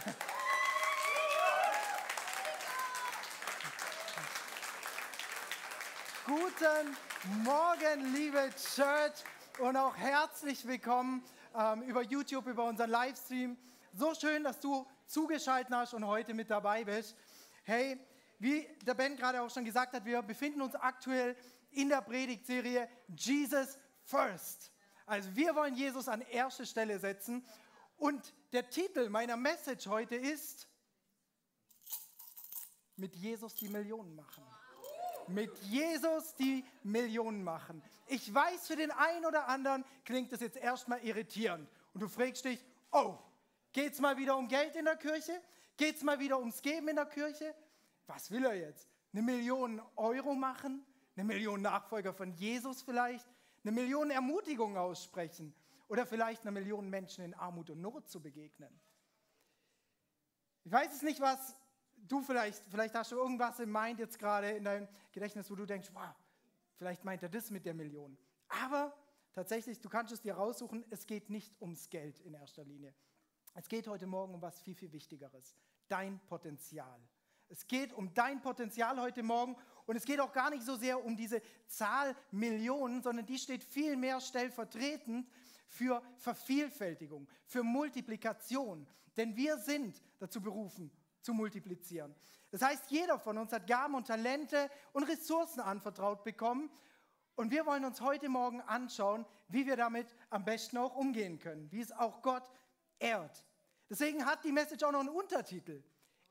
Guten Morgen, liebe Church, und auch herzlich willkommen ähm, über YouTube, über unseren Livestream. So schön, dass du zugeschaltet hast und heute mit dabei bist. Hey, wie der Ben gerade auch schon gesagt hat, wir befinden uns aktuell in der Predigtserie Jesus First. Also wir wollen Jesus an erste Stelle setzen. Und der Titel meiner Message heute ist mit Jesus die Millionen machen. Mit Jesus die Millionen machen. Ich weiß, für den einen oder anderen klingt das jetzt erstmal irritierend. Und du fragst dich, oh, geht es mal wieder um Geld in der Kirche? Geht es mal wieder ums Geben in der Kirche? Was will er jetzt? Eine Million Euro machen? Eine Million Nachfolger von Jesus vielleicht? Eine Million Ermutigungen aussprechen? Oder vielleicht eine Million Menschen in Armut und Not zu begegnen? Ich weiß es nicht, was du vielleicht, vielleicht hast du irgendwas im Mind jetzt gerade in deinem Gedächtnis, wo du denkst, wow, vielleicht meint er das mit der Million. Aber tatsächlich, du kannst es dir raussuchen, es geht nicht ums Geld in erster Linie. Es geht heute Morgen um was viel, viel Wichtigeres. Dein Potenzial. Es geht um dein Potenzial heute Morgen und es geht auch gar nicht so sehr um diese Zahl Millionen, sondern die steht viel mehr stellvertretend für Vervielfältigung, für Multiplikation. Denn wir sind dazu berufen, zu multiplizieren. Das heißt, jeder von uns hat Gaben und Talente und Ressourcen anvertraut bekommen. Und wir wollen uns heute Morgen anschauen, wie wir damit am besten auch umgehen können, wie es auch Gott ehrt. Deswegen hat die Message auch noch einen Untertitel.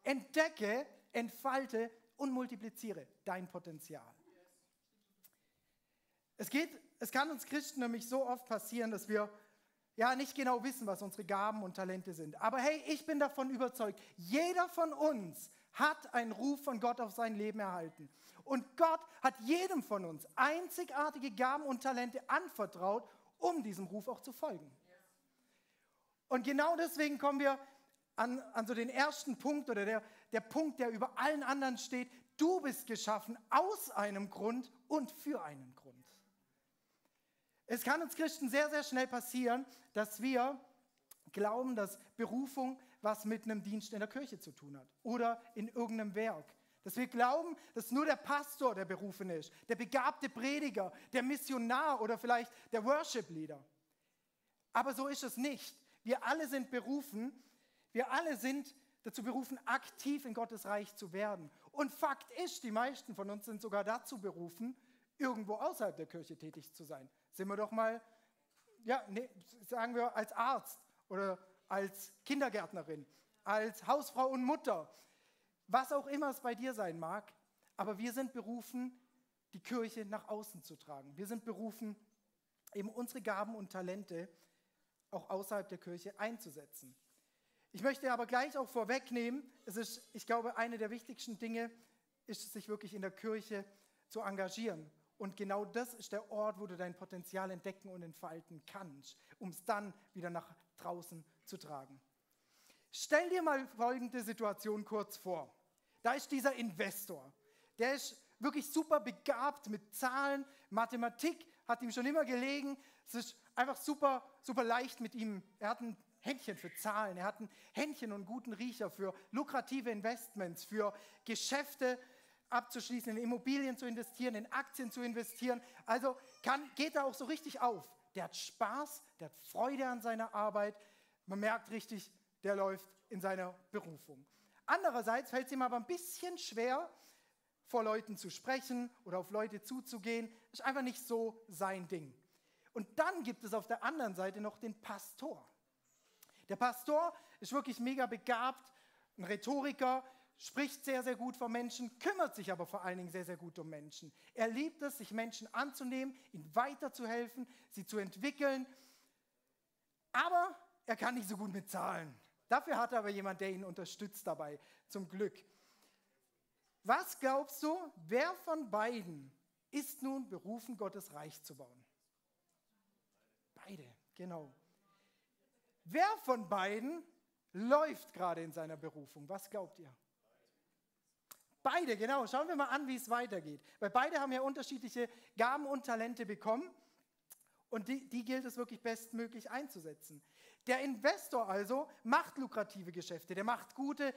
Entdecke, entfalte und multipliziere dein Potenzial. Es, geht, es kann uns Christen nämlich so oft passieren, dass wir ja nicht genau wissen, was unsere Gaben und Talente sind. Aber hey, ich bin davon überzeugt, jeder von uns hat einen Ruf von Gott auf sein Leben erhalten. Und Gott hat jedem von uns einzigartige Gaben und Talente anvertraut, um diesem Ruf auch zu folgen. Und genau deswegen kommen wir an, an so den ersten Punkt oder der, der Punkt, der über allen anderen steht. Du bist geschaffen aus einem Grund und für einen Grund. Es kann uns Christen sehr, sehr schnell passieren, dass wir glauben, dass Berufung was mit einem Dienst in der Kirche zu tun hat oder in irgendeinem Werk. Dass wir glauben, dass nur der Pastor der berufen ist, der begabte Prediger, der Missionar oder vielleicht der Worship-Leader. Aber so ist es nicht. Wir alle sind berufen, wir alle sind dazu berufen, aktiv in Gottes Reich zu werden. Und Fakt ist, die meisten von uns sind sogar dazu berufen, irgendwo außerhalb der Kirche tätig zu sein. Sind wir doch mal, ja, nee, sagen wir als Arzt oder als Kindergärtnerin, als Hausfrau und Mutter, was auch immer es bei dir sein mag, aber wir sind berufen, die Kirche nach außen zu tragen. Wir sind berufen, eben unsere Gaben und Talente auch außerhalb der Kirche einzusetzen. Ich möchte aber gleich auch vorwegnehmen, es ist, ich glaube, eine der wichtigsten Dinge ist, sich wirklich in der Kirche zu engagieren. Und genau das ist der Ort, wo du dein Potenzial entdecken und entfalten kannst, um es dann wieder nach draußen zu tragen. Stell dir mal folgende Situation kurz vor. Da ist dieser Investor. Der ist wirklich super begabt mit Zahlen. Mathematik hat ihm schon immer gelegen. Es ist einfach super, super leicht mit ihm. Er hat ein Händchen für Zahlen. Er hat ein Händchen und einen guten Riecher für lukrative Investments, für Geschäfte, abzuschließen, in Immobilien zu investieren, in Aktien zu investieren. Also kann, geht er auch so richtig auf. Der hat Spaß, der hat Freude an seiner Arbeit. Man merkt richtig, der läuft in seiner Berufung. Andererseits fällt es ihm aber ein bisschen schwer, vor Leuten zu sprechen oder auf Leute zuzugehen. Ist einfach nicht so sein Ding. Und dann gibt es auf der anderen Seite noch den Pastor. Der Pastor ist wirklich mega begabt, ein Rhetoriker, spricht sehr, sehr gut von Menschen, kümmert sich aber vor allen Dingen sehr, sehr gut um Menschen. Er liebt es, sich Menschen anzunehmen, ihnen weiterzuhelfen, sie zu entwickeln. Aber er kann nicht so gut mit Zahlen. Dafür hat er aber jemand, der ihn unterstützt dabei, zum Glück. Was glaubst du, wer von beiden ist nun berufen, Gottes Reich zu bauen? Beide, genau. Wer von beiden läuft gerade in seiner Berufung? Was glaubt ihr? Beide, genau. Schauen wir mal an, wie es weitergeht. Weil beide haben ja unterschiedliche Gaben und Talente bekommen und die, die gilt es wirklich bestmöglich einzusetzen. Der Investor also macht lukrative Geschäfte, der macht gute,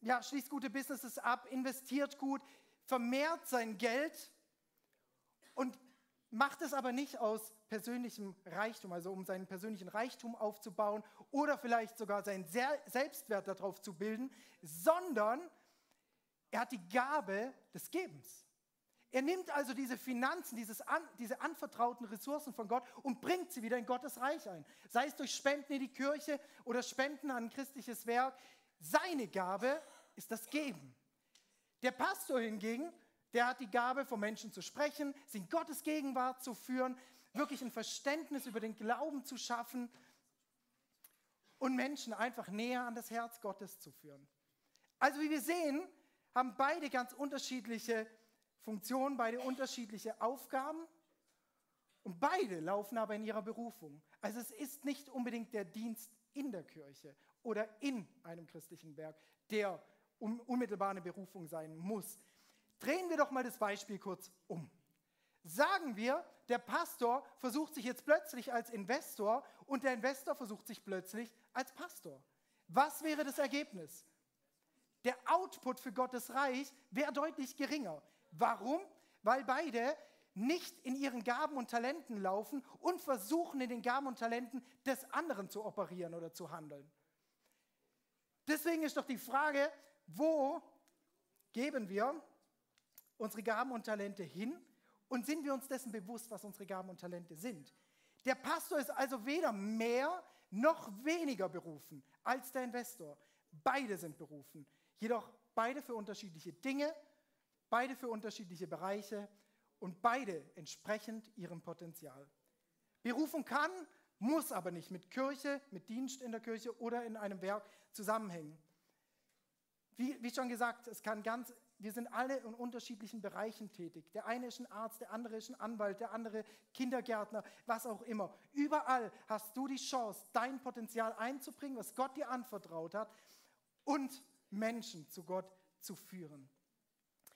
ja, schließt gute Businesses ab, investiert gut, vermehrt sein Geld und macht es aber nicht aus persönlichem Reichtum, also um seinen persönlichen Reichtum aufzubauen oder vielleicht sogar seinen Selbstwert darauf zu bilden, sondern er hat die Gabe des Gebens. Er nimmt also diese Finanzen, dieses an, diese anvertrauten Ressourcen von Gott und bringt sie wieder in Gottes Reich ein. Sei es durch Spenden in die Kirche oder Spenden an ein christliches Werk. Seine Gabe ist das Geben. Der Pastor hingegen, der hat die Gabe, vor Menschen zu sprechen, sie in Gottes Gegenwart zu führen, wirklich ein Verständnis über den Glauben zu schaffen und Menschen einfach näher an das Herz Gottes zu führen. Also wie wir sehen, haben beide ganz unterschiedliche Funktionen, beide unterschiedliche Aufgaben und beide laufen aber in ihrer Berufung. Also es ist nicht unbedingt der Dienst in der Kirche oder in einem christlichen Werk, der unmittelbar eine Berufung sein muss. Drehen wir doch mal das Beispiel kurz um. Sagen wir, der Pastor versucht sich jetzt plötzlich als Investor und der Investor versucht sich plötzlich als Pastor. Was wäre das Ergebnis? Der Output für Gottes Reich wäre deutlich geringer. Warum? Weil beide nicht in ihren Gaben und Talenten laufen und versuchen, in den Gaben und Talenten des anderen zu operieren oder zu handeln. Deswegen ist doch die Frage, wo geben wir unsere Gaben und Talente hin und sind wir uns dessen bewusst, was unsere Gaben und Talente sind? Der Pastor ist also weder mehr noch weniger berufen als der Investor. Beide sind berufen, jedoch beide für unterschiedliche Dinge beide für unterschiedliche Bereiche und beide entsprechend ihrem Potenzial. Berufung kann, muss aber nicht mit Kirche, mit Dienst in der Kirche oder in einem Werk zusammenhängen. Wie, wie schon gesagt, es kann ganz, wir sind alle in unterschiedlichen Bereichen tätig. Der eine ist ein Arzt, der andere ist ein Anwalt, der andere Kindergärtner, was auch immer. Überall hast du die Chance, dein Potenzial einzubringen, was Gott dir anvertraut hat und Menschen zu Gott zu führen.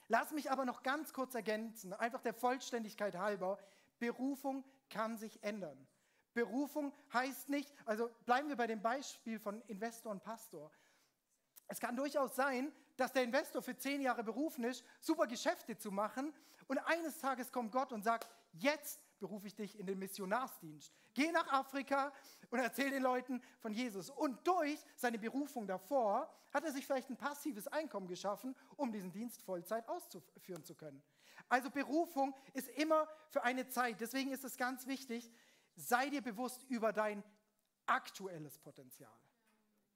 Lass mich aber noch ganz kurz ergänzen, einfach der Vollständigkeit halber. Berufung kann sich ändern. Berufung heißt nicht, also bleiben wir bei dem Beispiel von Investor und Pastor. Es kann durchaus sein, dass der Investor für zehn Jahre berufen ist, super Geschäfte zu machen und eines Tages kommt Gott und sagt, jetzt berufe ich dich in den Missionarsdienst. Geh nach Afrika und erzähl den Leuten von Jesus. Und durch seine Berufung davor hat er sich vielleicht ein passives Einkommen geschaffen, um diesen Dienst Vollzeit auszuführen zu können. Also Berufung ist immer für eine Zeit. Deswegen ist es ganz wichtig, sei dir bewusst über dein aktuelles Potenzial.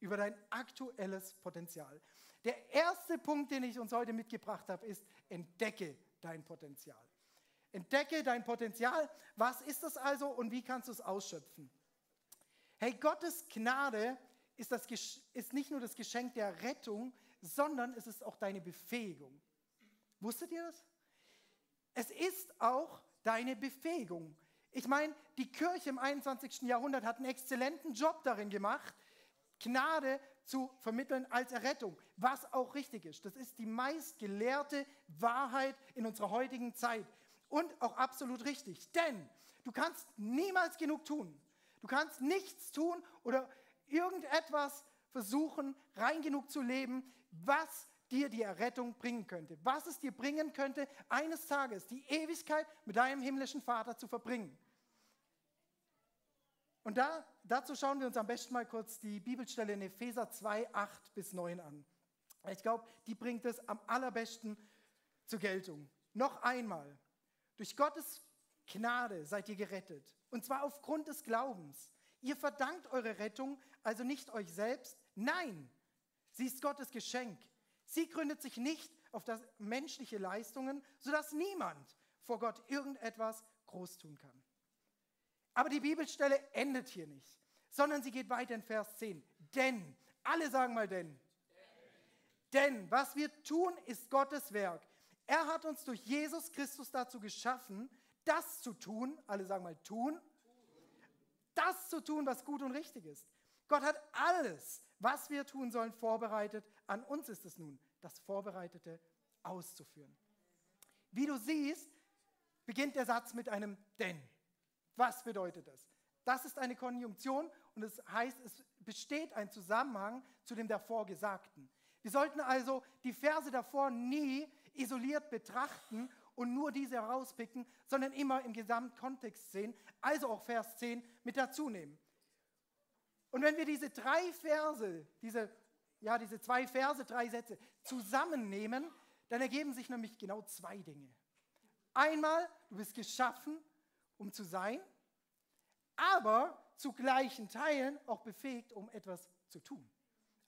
Über dein aktuelles Potenzial. Der erste Punkt, den ich uns heute mitgebracht habe, ist, entdecke dein Potenzial. Entdecke dein Potenzial. Was ist das also und wie kannst du es ausschöpfen? Hey, Gottes Gnade ist, das, ist nicht nur das Geschenk der Rettung, sondern es ist auch deine Befähigung. Wusstet ihr das? Es ist auch deine Befähigung. Ich meine, die Kirche im 21. Jahrhundert hat einen exzellenten Job darin gemacht, Gnade zu vermitteln als Errettung, was auch richtig ist. Das ist die meistgelehrte Wahrheit in unserer heutigen Zeit und auch absolut richtig. Denn du kannst niemals genug tun. Du kannst nichts tun oder irgendetwas versuchen, rein genug zu leben, was dir die Errettung bringen könnte. Was es dir bringen könnte, eines Tages die Ewigkeit mit deinem himmlischen Vater zu verbringen. Und da, dazu schauen wir uns am besten mal kurz die Bibelstelle in Epheser 2, 8 bis 9 an. Ich glaube, die bringt es am allerbesten zur Geltung. Noch einmal, durch Gottes Gnade seid ihr gerettet. Und zwar aufgrund des Glaubens. Ihr verdankt eure Rettung also nicht euch selbst. Nein, sie ist Gottes Geschenk. Sie gründet sich nicht auf das menschliche Leistungen, sodass niemand vor Gott irgendetwas groß tun kann. Aber die Bibelstelle endet hier nicht, sondern sie geht weiter in Vers 10. Denn, alle sagen mal denn. Denn, was wir tun, ist Gottes Werk. Er hat uns durch Jesus Christus dazu geschaffen, das zu tun, alle sagen mal tun, das zu tun, was gut und richtig ist. Gott hat alles, was wir tun sollen, vorbereitet. An uns ist es nun, das Vorbereitete auszuführen. Wie du siehst, beginnt der Satz mit einem denn. Was bedeutet das? Das ist eine Konjunktion und es heißt, es besteht ein Zusammenhang zu dem davor Gesagten. Wir sollten also die Verse davor nie isoliert betrachten und nur diese herauspicken, sondern immer im Gesamtkontext sehen, also auch Vers 10 mit dazu nehmen. Und wenn wir diese drei Verse, diese, ja, diese zwei Verse, drei Sätze zusammennehmen, dann ergeben sich nämlich genau zwei Dinge. Einmal, du bist geschaffen, um zu sein, aber zu gleichen Teilen auch befähigt, um etwas zu tun.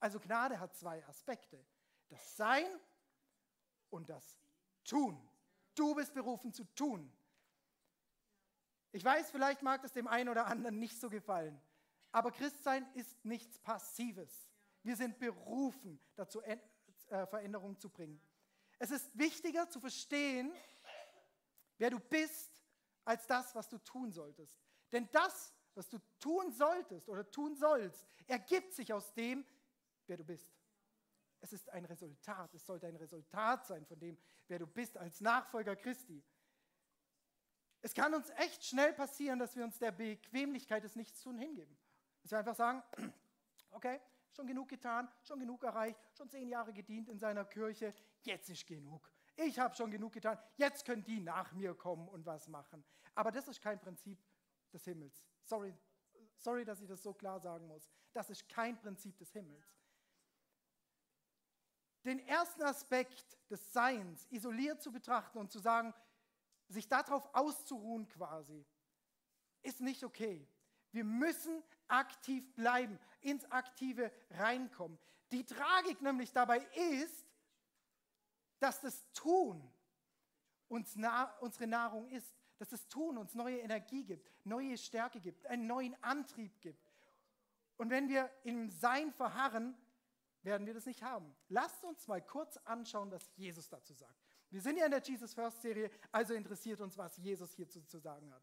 Also Gnade hat zwei Aspekte. Das Sein und das Tun. Du bist berufen zu tun. Ich weiß, vielleicht mag das dem einen oder anderen nicht so gefallen, aber Christsein ist nichts Passives. Wir sind berufen, dazu äh, Veränderung zu bringen. Es ist wichtiger zu verstehen, wer du bist, als das, was du tun solltest. Denn das, was du tun solltest oder tun sollst, ergibt sich aus dem, wer du bist. Es ist ein Resultat. Es sollte ein Resultat sein von dem, wer du bist als Nachfolger Christi. Es kann uns echt schnell passieren, dass wir uns der Bequemlichkeit des Nichtstun hingeben. Dass wir einfach sagen, okay, schon genug getan, schon genug erreicht, schon zehn Jahre gedient in seiner Kirche, jetzt ist genug. Ich habe schon genug getan, jetzt können die nach mir kommen und was machen. Aber das ist kein Prinzip des Himmels. Sorry, sorry, dass ich das so klar sagen muss. Das ist kein Prinzip des Himmels den ersten Aspekt des Seins isoliert zu betrachten und zu sagen, sich darauf auszuruhen quasi, ist nicht okay. Wir müssen aktiv bleiben, ins Aktive reinkommen. Die Tragik nämlich dabei ist, dass das Tun uns na unsere Nahrung ist, dass das Tun uns neue Energie gibt, neue Stärke gibt, einen neuen Antrieb gibt. Und wenn wir im Sein verharren, werden wir das nicht haben. Lasst uns mal kurz anschauen, was Jesus dazu sagt. Wir sind ja in der Jesus First Serie, also interessiert uns, was Jesus hierzu zu sagen hat.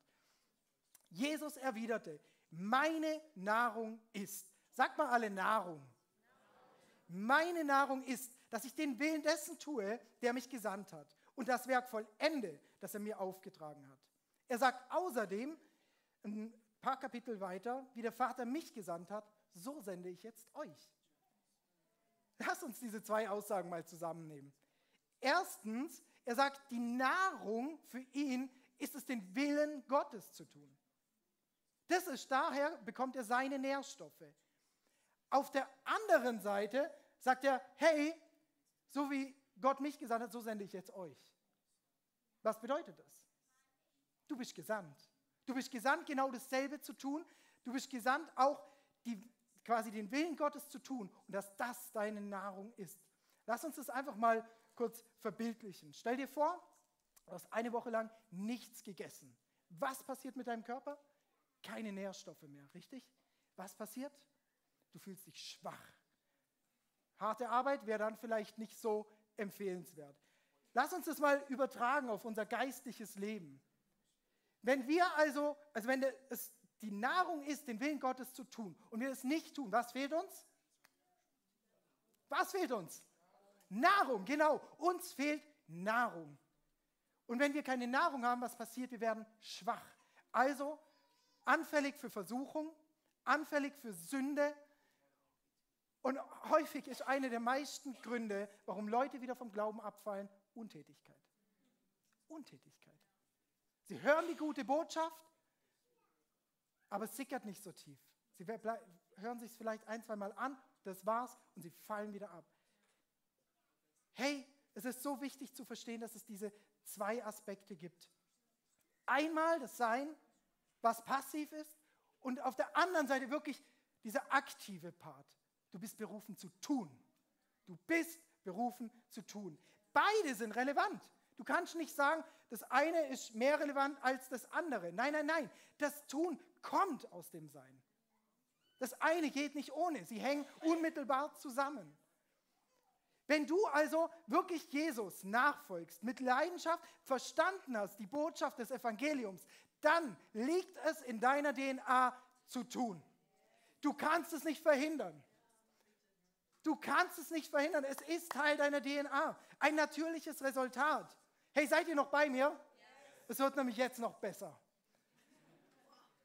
Jesus erwiderte, meine Nahrung ist. Sagt mal alle Nahrung. Meine Nahrung ist, dass ich den Willen dessen tue, der mich gesandt hat und das Werk vollende, das er mir aufgetragen hat. Er sagt außerdem, ein paar Kapitel weiter, wie der Vater mich gesandt hat, so sende ich jetzt euch. Lass uns diese zwei Aussagen mal zusammennehmen. Erstens, er sagt, die Nahrung für ihn ist es, den Willen Gottes zu tun. Das ist daher, bekommt er seine Nährstoffe. Auf der anderen Seite sagt er, hey, so wie Gott mich gesandt hat, so sende ich jetzt euch. Was bedeutet das? Du bist gesandt. Du bist gesandt, genau dasselbe zu tun. Du bist gesandt, auch die quasi den Willen Gottes zu tun und dass das deine Nahrung ist. Lass uns das einfach mal kurz verbildlichen. Stell dir vor, du hast eine Woche lang nichts gegessen. Was passiert mit deinem Körper? Keine Nährstoffe mehr, richtig? Was passiert? Du fühlst dich schwach. Harte Arbeit wäre dann vielleicht nicht so empfehlenswert. Lass uns das mal übertragen auf unser geistliches Leben. Wenn wir also, also wenn es die Nahrung ist, den Willen Gottes zu tun und wir es nicht tun, was fehlt uns? Was fehlt uns? Nahrung, genau. Uns fehlt Nahrung. Und wenn wir keine Nahrung haben, was passiert? Wir werden schwach. Also anfällig für Versuchung, anfällig für Sünde. Und häufig ist eine der meisten Gründe, warum Leute wieder vom Glauben abfallen, Untätigkeit. Untätigkeit. Sie hören die gute Botschaft, aber es sickert nicht so tief. Sie hören sich es vielleicht ein, zwei Mal an, das war's und sie fallen wieder ab. Hey, es ist so wichtig zu verstehen, dass es diese zwei Aspekte gibt. Einmal das Sein, was passiv ist, und auf der anderen Seite wirklich dieser aktive Part. Du bist berufen zu tun. Du bist berufen zu tun. Beide sind relevant. Du kannst nicht sagen, das eine ist mehr relevant als das andere. Nein, nein, nein. Das Tun kommt aus dem Sein. Das eine geht nicht ohne, sie hängen unmittelbar zusammen. Wenn du also wirklich Jesus nachfolgst, mit Leidenschaft verstanden hast, die Botschaft des Evangeliums, dann liegt es in deiner DNA zu tun. Du kannst es nicht verhindern. Du kannst es nicht verhindern. Es ist Teil deiner DNA. Ein natürliches Resultat. Hey, seid ihr noch bei mir? Es wird nämlich jetzt noch besser.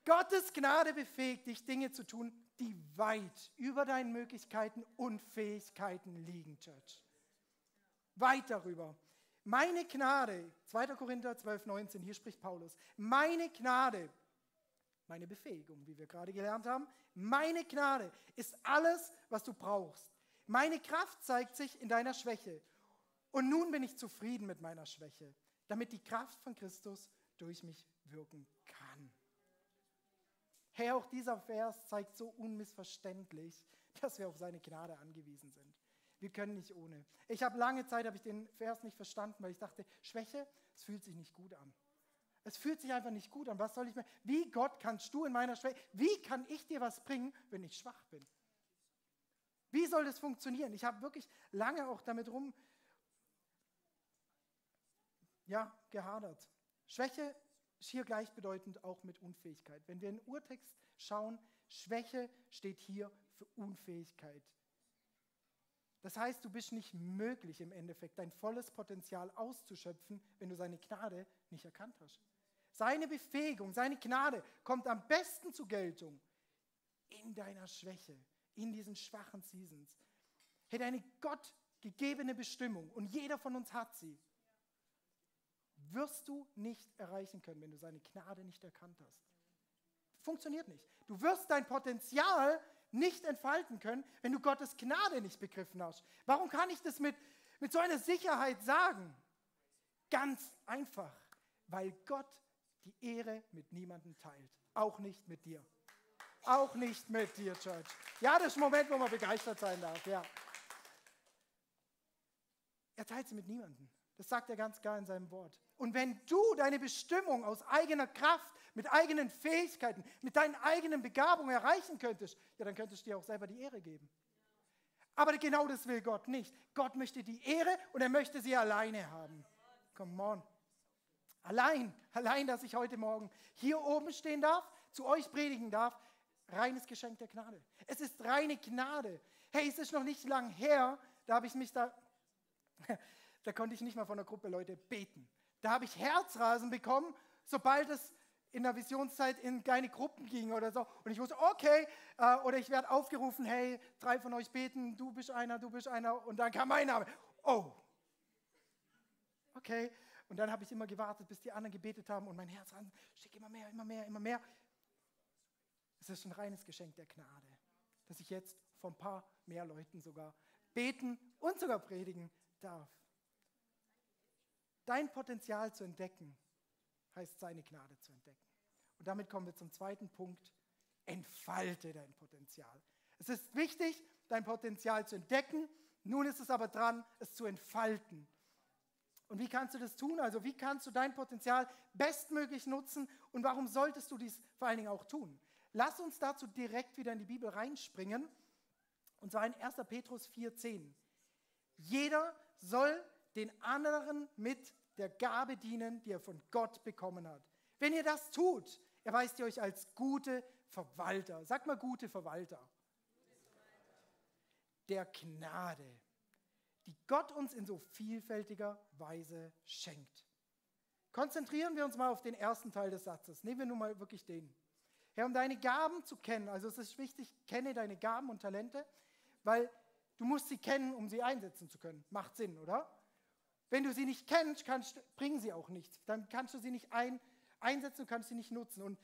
Gottes Gnade befähigt dich, Dinge zu tun, die weit über deinen Möglichkeiten und Fähigkeiten liegen, Church. Weit darüber. Meine Gnade, 2. Korinther 12, 19, hier spricht Paulus, meine Gnade, meine Befähigung, wie wir gerade gelernt haben, meine Gnade ist alles, was du brauchst. Meine Kraft zeigt sich in deiner Schwäche. Und nun bin ich zufrieden mit meiner Schwäche, damit die Kraft von Christus durch mich wirken kann. Herr, auch dieser Vers zeigt so unmissverständlich, dass wir auf seine Gnade angewiesen sind. Wir können nicht ohne. Ich habe lange Zeit habe ich den Vers nicht verstanden, weil ich dachte, Schwäche, es fühlt sich nicht gut an. Es fühlt sich einfach nicht gut an. Was soll ich mir? Wie Gott kannst du in meiner Schwäche? Wie kann ich dir was bringen, wenn ich schwach bin? Wie soll das funktionieren? Ich habe wirklich lange auch damit rum ja, gehadert. Schwäche hier gleichbedeutend auch mit Unfähigkeit. Wenn wir in den Urtext schauen, Schwäche steht hier für Unfähigkeit. Das heißt, du bist nicht möglich im Endeffekt, dein volles Potenzial auszuschöpfen, wenn du seine Gnade nicht erkannt hast. Seine Befähigung, seine Gnade kommt am besten zur Geltung in deiner Schwäche, in diesen schwachen Seasons. Hätte eine Gott gegebene Bestimmung und jeder von uns hat sie wirst du nicht erreichen können, wenn du seine Gnade nicht erkannt hast. Funktioniert nicht. Du wirst dein Potenzial nicht entfalten können, wenn du Gottes Gnade nicht begriffen hast. Warum kann ich das mit, mit so einer Sicherheit sagen? Ganz einfach, weil Gott die Ehre mit niemandem teilt. Auch nicht mit dir. Auch nicht mit dir, Church. Ja, das ist ein Moment, wo man begeistert sein darf. Ja. Er teilt sie mit niemandem. Das sagt er ganz klar in seinem Wort. Und wenn du deine Bestimmung aus eigener Kraft, mit eigenen Fähigkeiten, mit deinen eigenen Begabungen erreichen könntest, ja, dann könntest du dir auch selber die Ehre geben. Aber genau das will Gott nicht. Gott möchte die Ehre und er möchte sie alleine haben. Come on. Allein, allein, dass ich heute Morgen hier oben stehen darf, zu euch predigen darf, reines Geschenk der Gnade. Es ist reine Gnade. Hey, es ist noch nicht lang her, da habe ich mich da, da konnte ich nicht mal von der Gruppe Leute beten. Da habe ich Herzrasen bekommen, sobald es in der Visionszeit in kleine Gruppen ging oder so. Und ich wusste, okay, äh, oder ich werde aufgerufen, hey, drei von euch beten, du bist einer, du bist einer. Und dann kam mein Name. Oh, okay. Und dann habe ich immer gewartet, bis die anderen gebetet haben und mein Herz ran, schick immer mehr, immer mehr, immer mehr. Es ist ein reines Geschenk der Gnade, dass ich jetzt von ein paar mehr Leuten sogar beten und sogar predigen darf. Dein Potenzial zu entdecken, heißt seine Gnade zu entdecken. Und damit kommen wir zum zweiten Punkt. Entfalte dein Potenzial. Es ist wichtig, dein Potenzial zu entdecken. Nun ist es aber dran, es zu entfalten. Und wie kannst du das tun? Also wie kannst du dein Potenzial bestmöglich nutzen und warum solltest du dies vor allen Dingen auch tun? Lass uns dazu direkt wieder in die Bibel reinspringen und zwar in 1. Petrus 4,10. Jeder soll den anderen mit der Gabe dienen, die er von Gott bekommen hat. Wenn ihr das tut, erweist ihr euch als gute Verwalter. Sagt mal gute Verwalter. Der Gnade, die Gott uns in so vielfältiger Weise schenkt. Konzentrieren wir uns mal auf den ersten Teil des Satzes. Nehmen wir nun mal wirklich den. Herr, um deine Gaben zu kennen, also es ist wichtig, kenne deine Gaben und Talente, weil du musst sie kennen, um sie einsetzen zu können. Macht Sinn, oder? Wenn du sie nicht kennst, kannst, bringen sie auch nichts. Dann kannst du sie nicht ein, einsetzen und kannst sie nicht nutzen. Und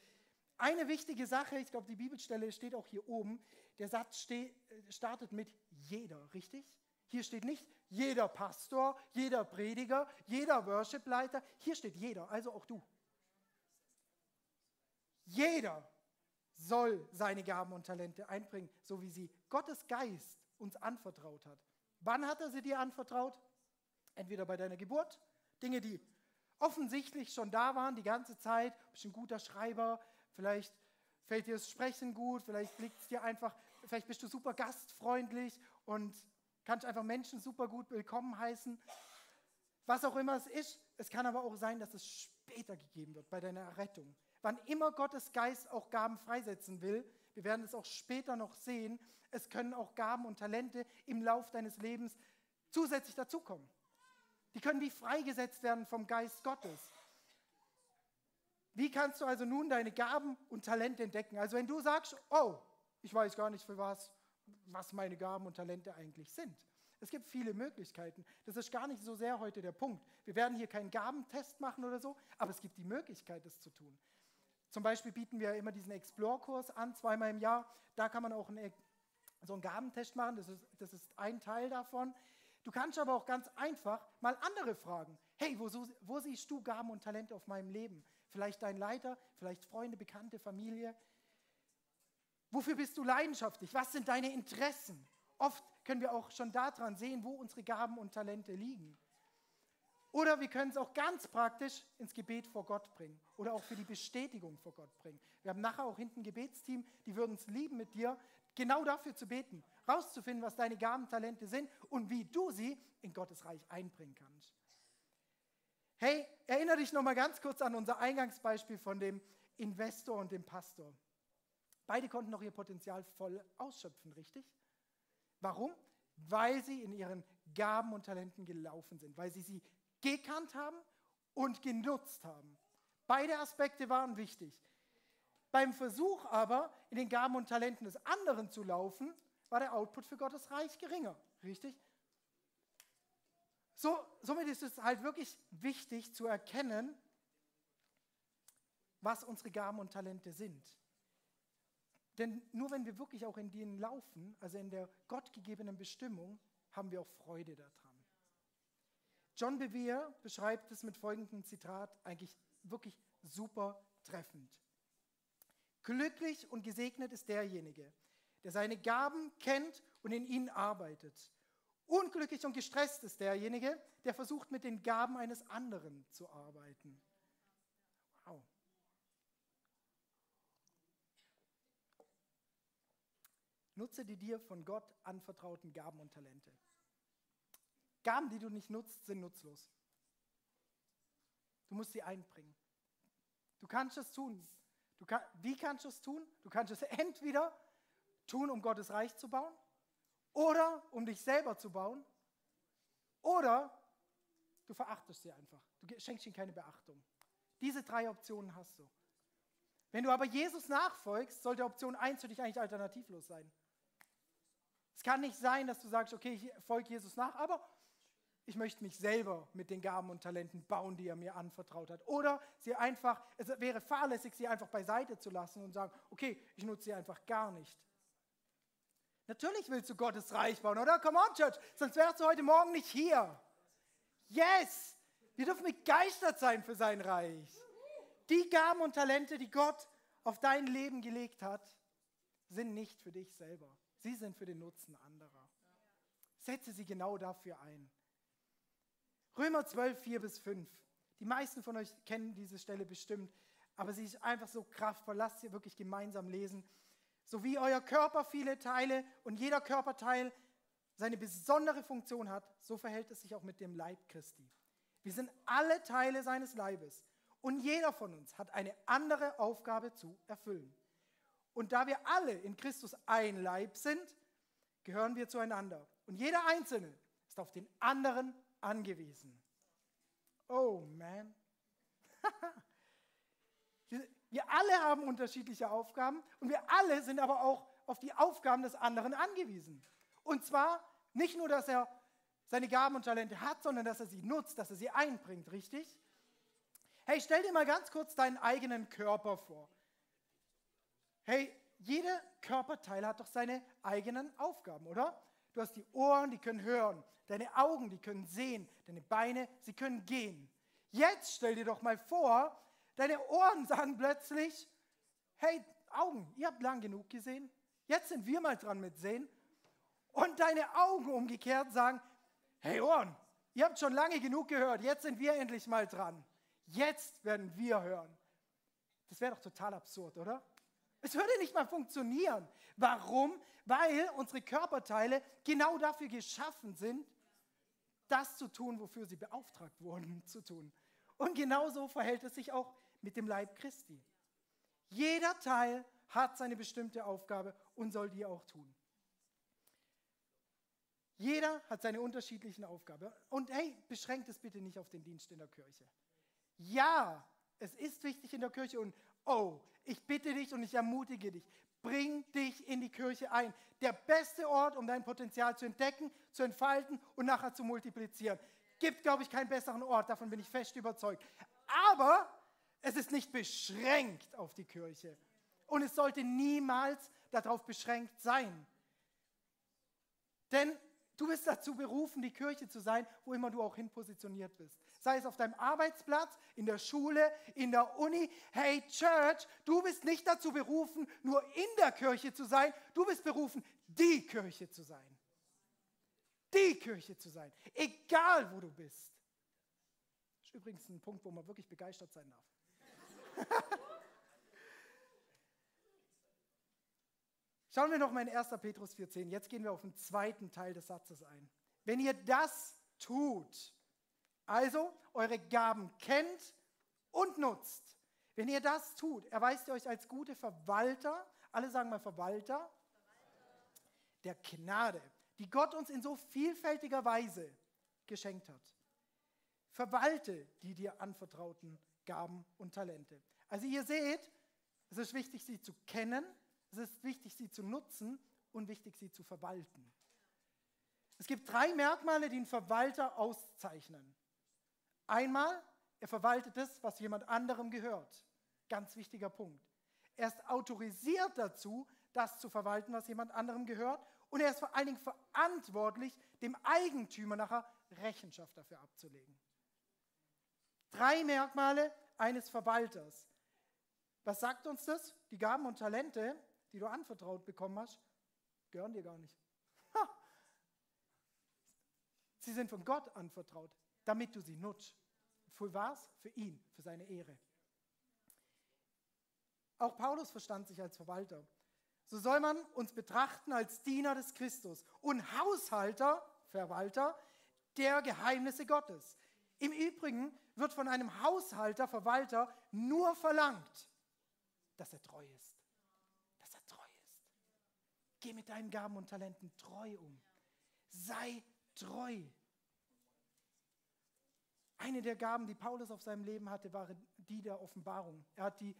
eine wichtige Sache, ich glaube, die Bibelstelle steht auch hier oben, der Satz steht, startet mit jeder, richtig? Hier steht nicht jeder Pastor, jeder Prediger, jeder Worshipleiter. Hier steht jeder, also auch du. Jeder soll seine Gaben und Talente einbringen, so wie sie Gottes Geist uns anvertraut hat. Wann hat er sie dir anvertraut? Entweder bei deiner Geburt, Dinge, die offensichtlich schon da waren die ganze Zeit, du bist ein guter Schreiber, vielleicht fällt dir das Sprechen gut, vielleicht liegt es dir einfach, vielleicht bist du super gastfreundlich und kannst einfach Menschen super gut willkommen heißen. Was auch immer es ist, es kann aber auch sein, dass es später gegeben wird, bei deiner Errettung. Wann immer Gottes Geist auch Gaben freisetzen will, wir werden es auch später noch sehen, es können auch Gaben und Talente im Lauf deines Lebens zusätzlich dazukommen. Die können wie freigesetzt werden vom Geist Gottes. Wie kannst du also nun deine Gaben und Talente entdecken? Also wenn du sagst, oh, ich weiß gar nicht für was, was meine Gaben und Talente eigentlich sind. Es gibt viele Möglichkeiten. Das ist gar nicht so sehr heute der Punkt. Wir werden hier keinen Gabentest machen oder so, aber es gibt die Möglichkeit, das zu tun. Zum Beispiel bieten wir immer diesen Explore-Kurs an, zweimal im Jahr. Da kann man auch einen, so einen Gabentest machen, das ist, das ist ein Teil davon. Du kannst aber auch ganz einfach mal andere fragen. Hey, wo, wo siehst du Gaben und Talente auf meinem Leben? Vielleicht dein Leiter, vielleicht Freunde, Bekannte, Familie. Wofür bist du leidenschaftlich? Was sind deine Interessen? Oft können wir auch schon daran sehen, wo unsere Gaben und Talente liegen. Oder wir können es auch ganz praktisch ins Gebet vor Gott bringen oder auch für die Bestätigung vor Gott bringen. Wir haben nachher auch hinten ein Gebetsteam, die würden es lieben mit dir, genau dafür zu beten, rauszufinden, was deine Gaben, Talente sind und wie du sie in Gottes Reich einbringen kannst. Hey, erinnere dich noch mal ganz kurz an unser Eingangsbeispiel von dem Investor und dem Pastor. Beide konnten noch ihr Potenzial voll ausschöpfen, richtig? Warum? Weil sie in ihren Gaben und Talenten gelaufen sind, weil sie sie gekannt haben und genutzt haben. Beide Aspekte waren wichtig. Beim Versuch aber, in den Gaben und Talenten des anderen zu laufen, war der Output für Gottes Reich geringer. Richtig? So, somit ist es halt wirklich wichtig zu erkennen, was unsere Gaben und Talente sind. Denn nur wenn wir wirklich auch in denen laufen, also in der gottgegebenen Bestimmung, haben wir auch Freude daran. John Bevere beschreibt es mit folgendem Zitat eigentlich wirklich super treffend. Glücklich und gesegnet ist derjenige, der seine Gaben kennt und in ihnen arbeitet. Unglücklich und gestresst ist derjenige, der versucht, mit den Gaben eines anderen zu arbeiten. Wow. Nutze die dir von Gott anvertrauten Gaben und Talente. Gaben, die du nicht nutzt, sind nutzlos. Du musst sie einbringen. Du kannst es tun. Du kann, wie kannst du es tun? Du kannst es entweder tun, um Gottes Reich zu bauen, oder um dich selber zu bauen, oder du verachtest sie einfach. Du schenkst ihnen keine Beachtung. Diese drei Optionen hast du. Wenn du aber Jesus nachfolgst, sollte Option 1 für dich eigentlich alternativlos sein. Es kann nicht sein, dass du sagst, okay, ich folge Jesus nach, aber ich möchte mich selber mit den Gaben und Talenten bauen, die er mir anvertraut hat. Oder sie einfach, es wäre fahrlässig, sie einfach beiseite zu lassen und sagen, okay, ich nutze sie einfach gar nicht. Natürlich willst du Gottes Reich bauen, oder? Come on, Church, sonst wärst du heute Morgen nicht hier. Yes! Wir dürfen begeistert sein für sein Reich. Die Gaben und Talente, die Gott auf dein Leben gelegt hat, sind nicht für dich selber. Sie sind für den Nutzen anderer. Setze sie genau dafür ein. Römer 12, 4 bis 5. Die meisten von euch kennen diese Stelle bestimmt, aber sie ist einfach so kraftvoll. Lasst sie wirklich gemeinsam lesen. So wie euer Körper viele Teile und jeder Körperteil seine besondere Funktion hat, so verhält es sich auch mit dem Leib Christi. Wir sind alle Teile seines Leibes und jeder von uns hat eine andere Aufgabe zu erfüllen. Und da wir alle in Christus ein Leib sind, gehören wir zueinander. Und jeder Einzelne ist auf den anderen angewiesen. Oh man. wir alle haben unterschiedliche Aufgaben und wir alle sind aber auch auf die Aufgaben des anderen angewiesen. Und zwar nicht nur, dass er seine Gaben und Talente hat, sondern dass er sie nutzt, dass er sie einbringt, richtig? Hey, stell dir mal ganz kurz deinen eigenen Körper vor. Hey, jeder Körperteil hat doch seine eigenen Aufgaben, oder? Du hast die Ohren, die können hören. Deine Augen, die können sehen. Deine Beine, sie können gehen. Jetzt stell dir doch mal vor, deine Ohren sagen plötzlich, hey Augen, ihr habt lang genug gesehen. Jetzt sind wir mal dran mit Sehen. Und deine Augen umgekehrt sagen, hey Ohren, ihr habt schon lange genug gehört. Jetzt sind wir endlich mal dran. Jetzt werden wir hören. Das wäre doch total absurd, oder? Es würde nicht mal funktionieren. Warum? Weil unsere Körperteile genau dafür geschaffen sind, das zu tun, wofür sie beauftragt wurden zu tun. Und genauso verhält es sich auch mit dem Leib Christi. Jeder Teil hat seine bestimmte Aufgabe und soll die auch tun. Jeder hat seine unterschiedlichen Aufgaben. Und hey, beschränkt es bitte nicht auf den Dienst in der Kirche. Ja, es ist wichtig in der Kirche und oh, ich bitte dich und ich ermutige dich, bring dich in die Kirche ein. Der beste Ort, um dein Potenzial zu entdecken, zu entfalten und nachher zu multiplizieren. Gibt, glaube ich, keinen besseren Ort, davon bin ich fest überzeugt. Aber es ist nicht beschränkt auf die Kirche. Und es sollte niemals darauf beschränkt sein. Denn du bist dazu berufen, die Kirche zu sein, wo immer du auch hin positioniert bist. Sei es auf deinem Arbeitsplatz, in der Schule, in der Uni. Hey Church, du bist nicht dazu berufen, nur in der Kirche zu sein. Du bist berufen, die Kirche zu sein. Die Kirche zu sein. Egal, wo du bist. Das ist übrigens ein Punkt, wo man wirklich begeistert sein darf. Schauen wir noch mal in 1. Petrus 4,10. Jetzt gehen wir auf den zweiten Teil des Satzes ein. Wenn ihr das tut, also eure Gaben kennt und nutzt, wenn ihr das tut, erweist ihr euch als gute Verwalter, alle sagen mal Verwalter, Verwalter. der Gnade, die Gott uns in so vielfältiger Weise geschenkt hat. Verwalte die dir anvertrauten Gaben und Talente. Also ihr seht, es ist wichtig, sie zu kennen, es ist wichtig, sie zu nutzen und wichtig, sie zu verwalten. Es gibt drei Merkmale, die einen Verwalter auszeichnen. Einmal, er verwaltet das, was jemand anderem gehört. Ganz wichtiger Punkt. Er ist autorisiert dazu, das zu verwalten, was jemand anderem gehört. Und er ist vor allen Dingen verantwortlich, dem Eigentümer nachher Rechenschaft dafür abzulegen. Drei Merkmale eines Verwalters. Was sagt uns das? Die Gaben und Talente die du anvertraut bekommen hast, gehören dir gar nicht. Sie sind von Gott anvertraut, damit du sie nutzt. Für was? Für ihn, für seine Ehre. Auch Paulus verstand sich als Verwalter. So soll man uns betrachten als Diener des Christus und Haushalter, Verwalter der Geheimnisse Gottes. Im Übrigen wird von einem Haushalter, Verwalter nur verlangt, dass er treu ist. Geh mit deinen Gaben und Talenten treu um. Sei treu. Eine der Gaben, die Paulus auf seinem Leben hatte, war die der Offenbarung. Er hat die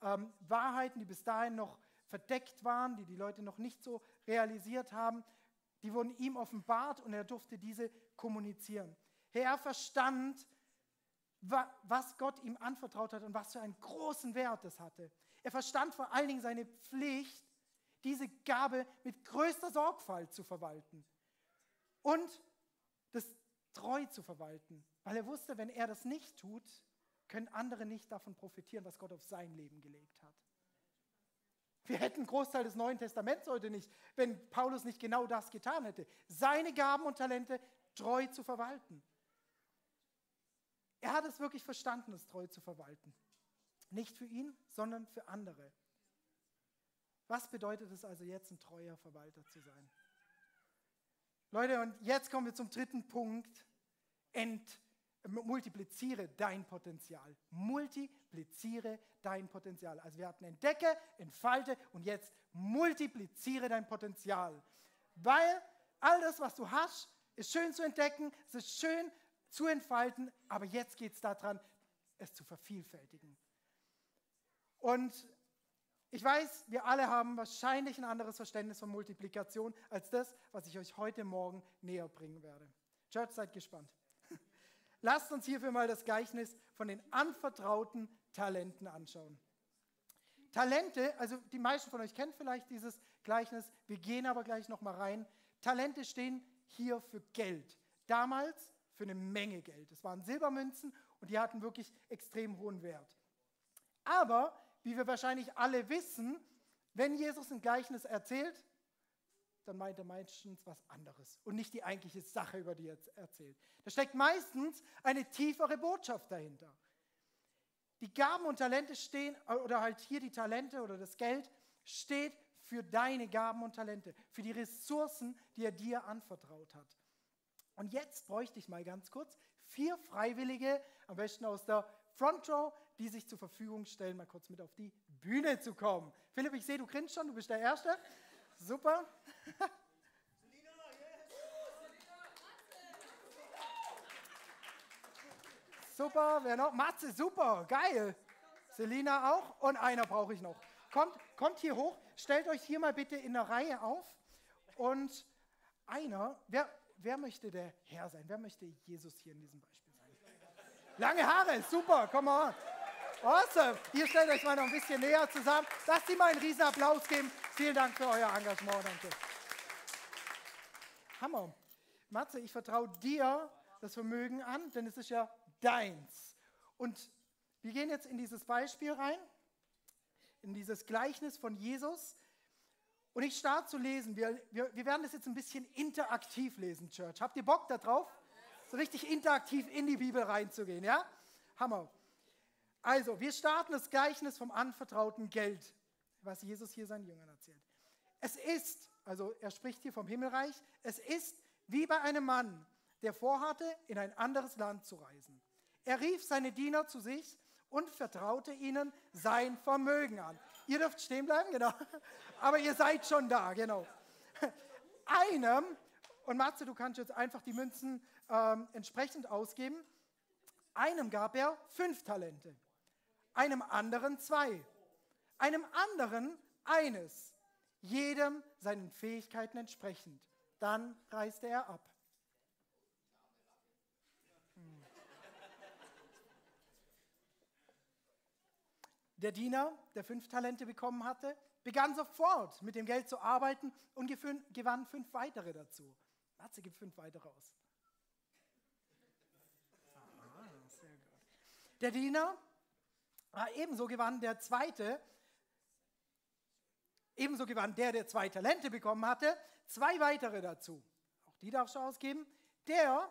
ähm, Wahrheiten, die bis dahin noch verdeckt waren, die die Leute noch nicht so realisiert haben, die wurden ihm offenbart und er durfte diese kommunizieren. Er verstand, was Gott ihm anvertraut hat und was für einen großen Wert es hatte. Er verstand vor allen Dingen seine Pflicht, diese Gabe mit größter Sorgfalt zu verwalten und das treu zu verwalten, weil er wusste, wenn er das nicht tut, können andere nicht davon profitieren, was Gott auf sein Leben gelegt hat. Wir hätten einen Großteil des Neuen Testaments heute nicht, wenn Paulus nicht genau das getan hätte, seine Gaben und Talente treu zu verwalten. Er hat es wirklich verstanden, es treu zu verwalten. Nicht für ihn, sondern für andere. Was bedeutet es also jetzt, ein treuer Verwalter zu sein? Leute, und jetzt kommen wir zum dritten Punkt. Ent, multipliziere dein Potenzial. Multipliziere dein Potenzial. Also wir hatten entdecke, entfalte und jetzt multipliziere dein Potenzial. Weil all das, was du hast, ist schön zu entdecken, es ist schön zu entfalten, aber jetzt geht es daran, es zu vervielfältigen. Und ich weiß, wir alle haben wahrscheinlich ein anderes Verständnis von Multiplikation als das, was ich euch heute Morgen näher bringen werde. Church, seid gespannt. Lasst uns hierfür mal das Gleichnis von den anvertrauten Talenten anschauen. Talente, also die meisten von euch kennen vielleicht dieses Gleichnis, wir gehen aber gleich nochmal rein. Talente stehen hier für Geld. Damals für eine Menge Geld. Es waren Silbermünzen und die hatten wirklich extrem hohen Wert. Aber wie wir wahrscheinlich alle wissen, wenn Jesus ein Gleichnis erzählt, dann meint er meistens was anderes und nicht die eigentliche Sache, über die er erzählt. Da steckt meistens eine tiefere Botschaft dahinter. Die Gaben und Talente stehen, oder halt hier die Talente oder das Geld, steht für deine Gaben und Talente, für die Ressourcen, die er dir anvertraut hat. Und jetzt bräuchte ich mal ganz kurz vier Freiwillige, am besten aus der Front Row, die sich zur Verfügung stellen, mal kurz mit auf die Bühne zu kommen. Philipp, ich sehe, du grinst schon, du bist der Erste. Super. Super, wer noch? Matze, super, geil. Selina auch und einer brauche ich noch. Kommt, kommt hier hoch, stellt euch hier mal bitte in der Reihe auf und einer, wer, wer möchte der Herr sein? Wer möchte Jesus hier in diesem Beispiel sein? Lange Haare, super, come on. Awesome. Ihr stellt euch mal noch ein bisschen näher zusammen. Lasst ihm mal einen riesen Applaus geben. Vielen Dank für euer Engagement. Danke. Hammer. Matze, ich vertraue dir das Vermögen an, denn es ist ja deins. Und wir gehen jetzt in dieses Beispiel rein, in dieses Gleichnis von Jesus. Und ich starte zu lesen. Wir, wir, wir werden das jetzt ein bisschen interaktiv lesen, Church. Habt ihr Bock darauf? So richtig interaktiv in die Bibel reinzugehen, ja? Hammer. Also, wir starten das Gleichnis vom anvertrauten Geld, was Jesus hier seinen Jüngern erzählt. Es ist, also er spricht hier vom Himmelreich, es ist wie bei einem Mann, der vorhatte, in ein anderes Land zu reisen. Er rief seine Diener zu sich und vertraute ihnen sein Vermögen an. Ihr dürft stehen bleiben, genau. Aber ihr seid schon da, genau. Einem, und Matze, du kannst jetzt einfach die Münzen ähm, entsprechend ausgeben, einem gab er fünf Talente, einem anderen zwei, einem anderen eines, jedem seinen Fähigkeiten entsprechend. Dann reiste er ab. Der Diener, der fünf Talente bekommen hatte, begann sofort mit dem Geld zu arbeiten und gewann fünf weitere dazu. Matze gibt fünf weitere aus. Ah. Der Diener, ah, ebenso gewann der zweite, ebenso gewann der, der zwei Talente bekommen hatte, zwei weitere dazu. Auch die darfst du ausgeben. Der,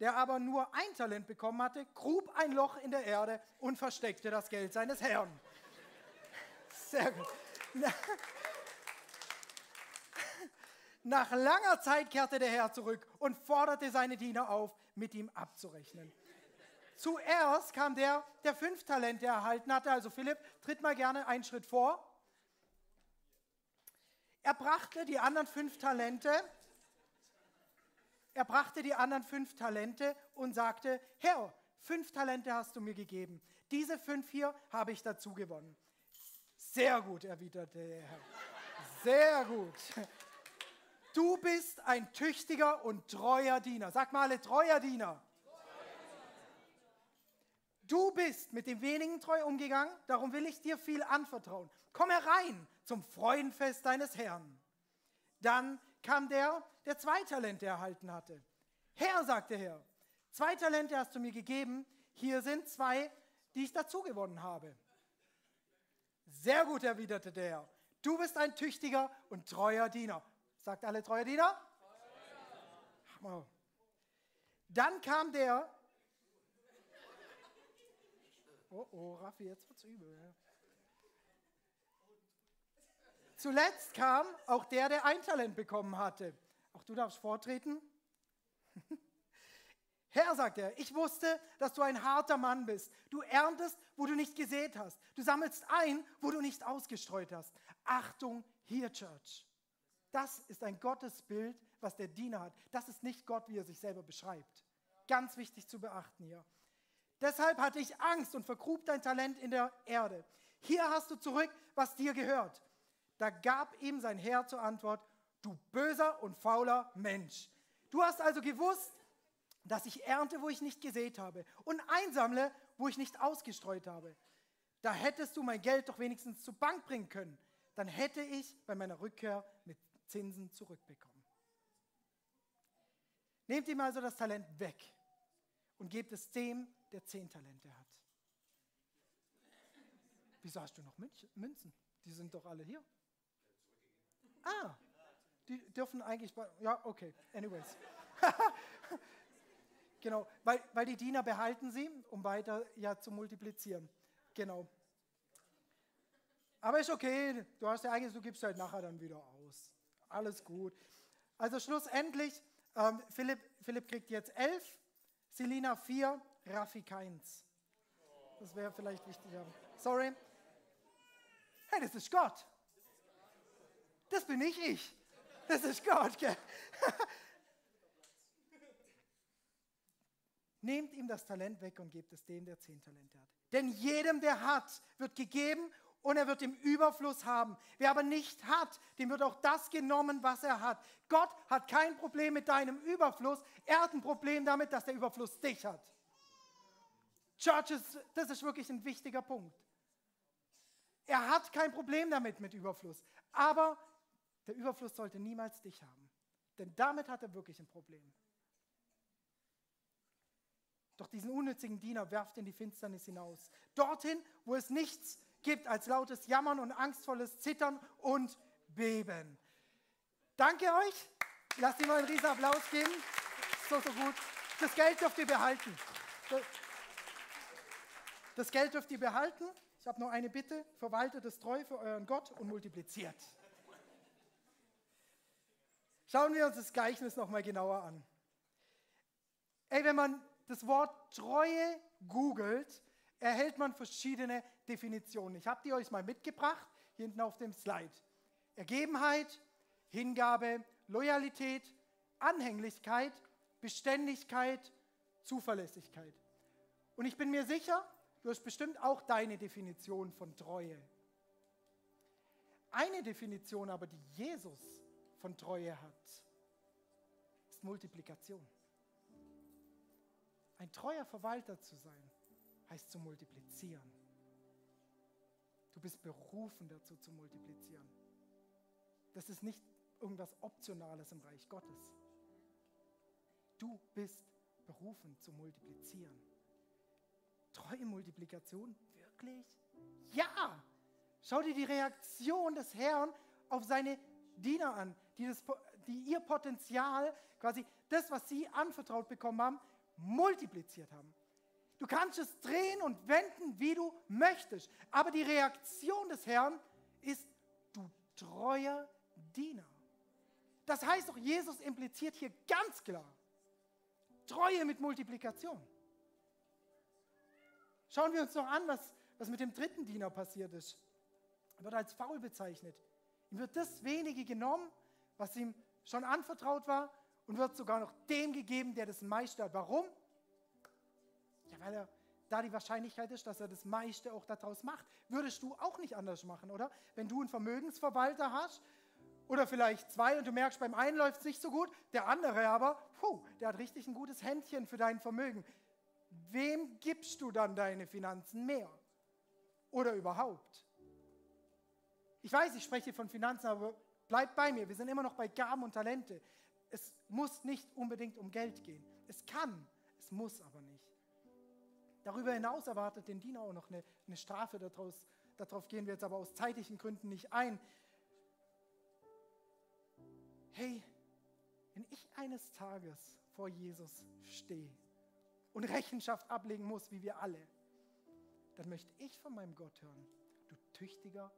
der aber nur ein Talent bekommen hatte, grub ein Loch in der Erde und versteckte das Geld seines Herrn. Sehr gut. Nach langer Zeit kehrte der Herr zurück und forderte seine Diener auf, mit ihm abzurechnen. Zuerst kam der, der fünf Talente erhalten hatte. Also Philipp, tritt mal gerne einen Schritt vor. Er brachte die anderen fünf Talente er brachte die anderen fünf Talente und sagte, Herr, fünf Talente hast du mir gegeben. Diese fünf hier habe ich dazu gewonnen. Sehr gut, erwiderte der Herr. Sehr gut. Du bist ein tüchtiger und treuer Diener. Sag mal alle, treuer Diener. Du bist mit dem wenigen treu umgegangen, darum will ich dir viel anvertrauen. Komm herein zum Freudenfest deines Herrn. Dann kam der, der zwei Talente erhalten hatte. Herr, sagte Herr, zwei Talente hast du mir gegeben, hier sind zwei, die ich dazu gewonnen habe. Sehr gut, erwiderte der Herr. Du bist ein tüchtiger und treuer Diener. Sagt alle treuer Diener? Hammer. Dann kam der. Oh, oh, Raffi, jetzt wird's übel. Ja. Zuletzt kam auch der, der ein Talent bekommen hatte. Auch du darfst vortreten. Herr, sagt er, ich wusste, dass du ein harter Mann bist. Du erntest, wo du nicht gesät hast. Du sammelst ein, wo du nicht ausgestreut hast. Achtung hier, Church. Das ist ein Gottesbild, was der Diener hat. Das ist nicht Gott, wie er sich selber beschreibt. Ganz wichtig zu beachten hier. Deshalb hatte ich Angst und vergrub dein Talent in der Erde. Hier hast du zurück, was dir gehört. Da gab ihm sein Herr zur Antwort, du böser und fauler Mensch. Du hast also gewusst, dass ich ernte, wo ich nicht gesät habe und einsammle, wo ich nicht ausgestreut habe. Da hättest du mein Geld doch wenigstens zur Bank bringen können. Dann hätte ich bei meiner Rückkehr mit Zinsen zurückbekommen. Nehmt ihm also das Talent weg und gebt es dem, der zehn Talente hat. Wieso hast du noch Münzen? Die sind doch alle hier. Ah, die dürfen eigentlich, ja, okay, anyways. genau, weil, weil die Diener behalten sie, um weiter ja zu multiplizieren. Genau. Aber ist okay, du hast ja eigentlich, du gibst halt nachher dann wieder aus. Alles gut. Also schlussendlich, ähm, Philipp, Philipp kriegt jetzt elf, Selina vier, Raffi keins. Das wäre vielleicht wichtig. Sorry. Hey, das ist Gott. Das bin nicht ich. Das ist Gott. Gell? nehmt ihm das Talent weg und gebt es dem, der zehn Talente hat. Denn jedem, der hat, wird gegeben und er wird im Überfluss haben. Wer aber nicht hat, dem wird auch das genommen, was er hat. Gott hat kein Problem mit deinem Überfluss. Er hat ein Problem damit, dass der Überfluss dich hat. Churches, das ist wirklich ein wichtiger Punkt. Er hat kein Problem damit mit Überfluss. Aber der Überfluss sollte niemals dich haben. Denn damit hat er wirklich ein Problem. Doch diesen unnützigen Diener werft in die Finsternis hinaus. Dorthin, wo es nichts gibt als lautes Jammern und angstvolles Zittern und Beben. Danke euch. Lasst ihm mal einen riesen Applaus geben. So, so gut. Das Geld dürft ihr behalten. Das Geld dürft ihr behalten. Ich habe nur eine Bitte. Verwaltet es treu für euren Gott und multipliziert. Schauen wir uns das Gleichnis nochmal genauer an. Ey, wenn man das Wort Treue googelt, erhält man verschiedene Definitionen. Ich habe die euch mal mitgebracht, hier hinten auf dem Slide. Ergebenheit, Hingabe, Loyalität, Anhänglichkeit, Beständigkeit, Zuverlässigkeit. Und ich bin mir sicher, du hast bestimmt auch deine Definition von Treue. Eine Definition aber, die Jesus von Treue hat, ist Multiplikation. Ein treuer Verwalter zu sein, heißt zu multiplizieren. Du bist berufen dazu zu multiplizieren. Das ist nicht irgendwas Optionales im Reich Gottes. Du bist berufen zu multiplizieren. Treue Multiplikation? Wirklich? Ja! Schau dir die Reaktion des Herrn auf seine Diener an, die, das, die ihr Potenzial, quasi das, was sie anvertraut bekommen haben, multipliziert haben. Du kannst es drehen und wenden, wie du möchtest. Aber die Reaktion des Herrn ist, du treuer Diener. Das heißt doch, Jesus impliziert hier ganz klar Treue mit Multiplikation. Schauen wir uns noch an, was, was mit dem dritten Diener passiert ist. Er wird als faul bezeichnet. Ihm wird das wenige genommen, was ihm schon anvertraut war, und wird sogar noch dem gegeben, der das meiste hat. Warum? Ja, weil er da die Wahrscheinlichkeit ist, dass er das meiste auch daraus macht. Würdest du auch nicht anders machen, oder? Wenn du einen Vermögensverwalter hast oder vielleicht zwei und du merkst, beim einen läuft es nicht so gut, der andere aber, puh, der hat richtig ein gutes Händchen für dein Vermögen. Wem gibst du dann deine Finanzen mehr? Oder überhaupt? Ich weiß, ich spreche von Finanzen, aber bleib bei mir. Wir sind immer noch bei Gaben und Talente. Es muss nicht unbedingt um Geld gehen. Es kann, es muss aber nicht. Darüber hinaus erwartet den Diener auch noch eine, eine Strafe. Daraus, darauf gehen wir jetzt aber aus zeitlichen Gründen nicht ein. Hey, wenn ich eines Tages vor Jesus stehe und Rechenschaft ablegen muss, wie wir alle, dann möchte ich von meinem Gott hören, du tüchtiger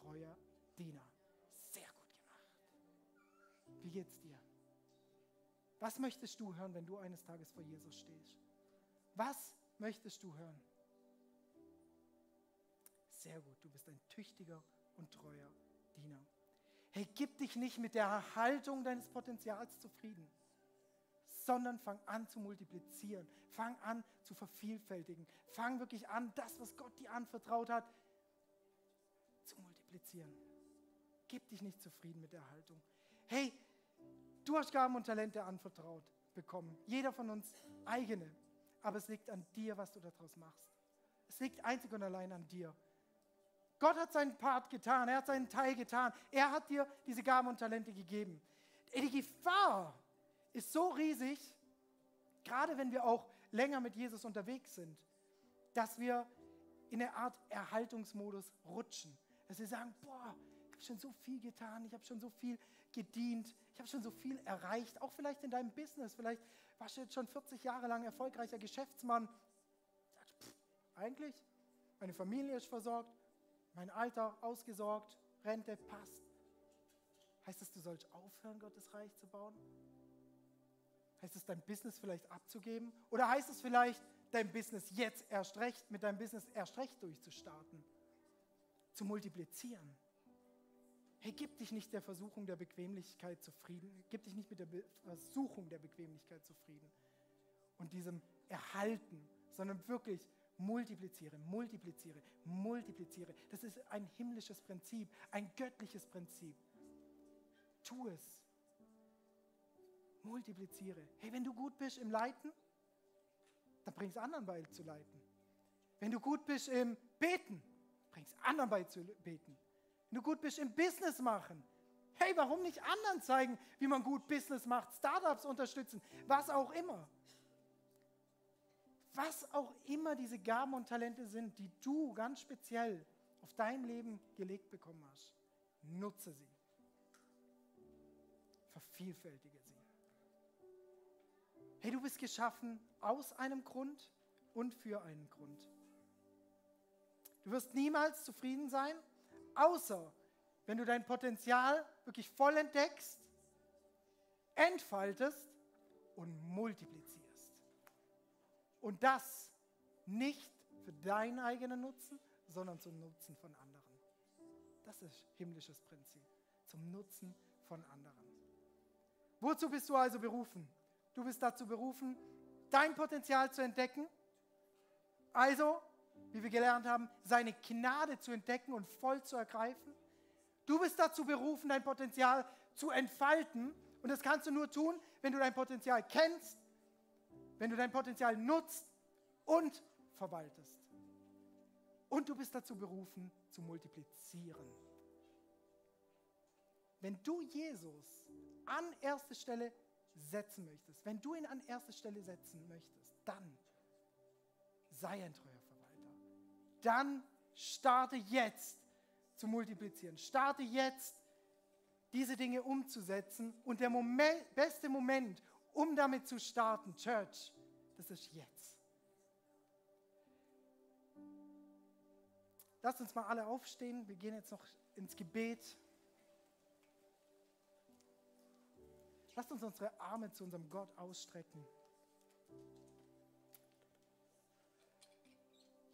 treuer Diener. Sehr gut gemacht. Wie geht's dir? Was möchtest du hören, wenn du eines Tages vor Jesus stehst? Was möchtest du hören? Sehr gut, du bist ein tüchtiger und treuer Diener. Hey, gib dich nicht mit der Erhaltung deines Potenzials zufrieden, sondern fang an zu multiplizieren. Fang an zu vervielfältigen. Fang wirklich an, das, was Gott dir anvertraut hat, multiplizieren. Gib dich nicht zufrieden mit der Erhaltung. Hey, Du hast Gaben und Talente anvertraut bekommen. Jeder von uns eigene. Aber es liegt an dir, was du daraus machst. Es liegt einzig und allein an dir. Gott hat seinen Part getan, er hat seinen Teil getan. Er hat dir diese Gaben und Talente gegeben. Die Gefahr ist so riesig, gerade wenn wir auch länger mit Jesus unterwegs sind, dass wir in eine Art Erhaltungsmodus rutschen. Dass wir sagen, boah, ich habe schon so viel getan, ich habe schon so viel gedient, ich habe schon so viel erreicht, auch vielleicht in deinem Business, vielleicht warst du jetzt schon 40 Jahre lang erfolgreicher Geschäftsmann. Pff, eigentlich, meine Familie ist versorgt, mein Alter ausgesorgt, Rente passt. Heißt das, du sollst aufhören, Gottes Reich zu bauen? Heißt es, dein Business vielleicht abzugeben? Oder heißt es vielleicht, dein Business jetzt erst recht, mit deinem Business erst recht durchzustarten? Zu multiplizieren? Hey, gib dich nicht der Versuchung der Bequemlichkeit zufrieden. Gib dich nicht mit der Be Versuchung der Bequemlichkeit zufrieden. und diesem Erhalten, sondern wirklich multipliziere, multipliziere, multipliziere. Das ist ein himmlisches Prinzip, ein göttliches Prinzip. Tu es. Multipliziere. Hey, wenn du gut bist im Leiten, dann bringst anderen bei zu leiten. Wenn du gut bist im Beten, bringst anderen bei zu beten. Wenn du gut bist im Business machen, hey, warum nicht anderen zeigen, wie man gut Business macht, Startups unterstützen, was auch immer. Was auch immer diese Gaben und Talente sind, die du ganz speziell auf dein Leben gelegt bekommen hast, nutze sie. Vervielfältige sie. Hey, du bist geschaffen aus einem Grund und für einen Grund. Du wirst niemals zufrieden sein, außer wenn du dein Potenzial wirklich voll entdeckst, entfaltest und multiplizierst. Und das nicht für deinen eigenen Nutzen, sondern zum Nutzen von anderen. Das ist himmlisches Prinzip. Zum Nutzen von anderen. Wozu bist du also berufen? Du bist dazu berufen, dein Potenzial zu entdecken. Also, wie wir gelernt haben, seine Gnade zu entdecken und voll zu ergreifen. Du bist dazu berufen, dein Potenzial zu entfalten. Und das kannst du nur tun, wenn du dein Potenzial kennst, wenn du dein Potenzial nutzt und verwaltest. Und du bist dazu berufen, zu multiplizieren. Wenn du Jesus an erste Stelle setzen möchtest, wenn du ihn an erste Stelle setzen möchtest, dann sei ein treuer. Dann starte jetzt zu multiplizieren. Starte jetzt diese Dinge umzusetzen und der Moment, beste Moment, um damit zu starten, Church, das ist jetzt. Lasst uns mal alle aufstehen. Wir gehen jetzt noch ins Gebet. Lasst uns unsere Arme zu unserem Gott ausstrecken.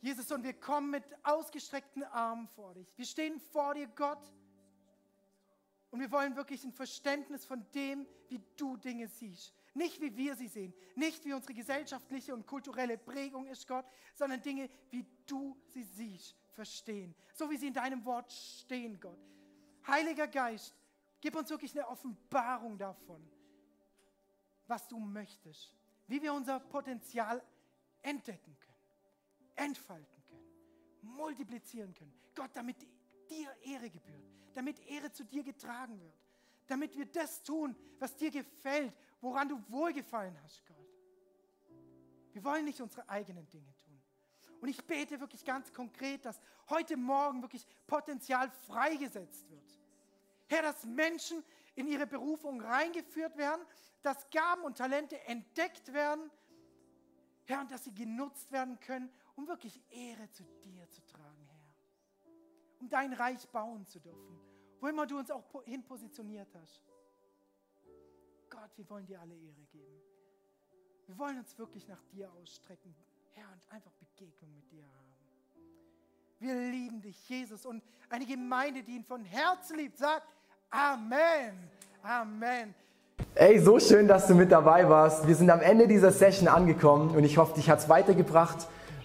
Jesus, und wir kommen mit ausgestreckten Armen vor dich. Wir stehen vor dir, Gott. Und wir wollen wirklich ein Verständnis von dem, wie du Dinge siehst. Nicht wie wir sie sehen, nicht wie unsere gesellschaftliche und kulturelle Prägung ist, Gott, sondern Dinge, wie du sie siehst, verstehen. So wie sie in deinem Wort stehen, Gott. Heiliger Geist, gib uns wirklich eine Offenbarung davon, was du möchtest, wie wir unser Potenzial entdecken können, entfalten können, multiplizieren können. Gott, damit dir Ehre gebührt, damit Ehre zu dir getragen wird, damit wir das tun, was dir gefällt, woran du wohlgefallen hast, Gott. Wir wollen nicht unsere eigenen Dinge tun. Und ich bete wirklich ganz konkret, dass heute Morgen wirklich Potenzial freigesetzt wird. Herr, dass Menschen in ihre Berufung reingeführt werden, dass Gaben und Talente entdeckt werden, Herr, und dass sie genutzt werden können, um wirklich Ehre zu dir zu tragen, Herr. Um dein Reich bauen zu dürfen, wo immer du uns auch hin positioniert hast. Gott, wir wollen dir alle Ehre geben. Wir wollen uns wirklich nach dir ausstrecken, Herr, und einfach Begegnung mit dir haben. Wir lieben dich, Jesus, und eine Gemeinde, die ihn von Herzen liebt, sagt, Amen. Amen. Ey, so schön, dass du mit dabei warst. Wir sind am Ende dieser Session angekommen und ich hoffe, dich hat es weitergebracht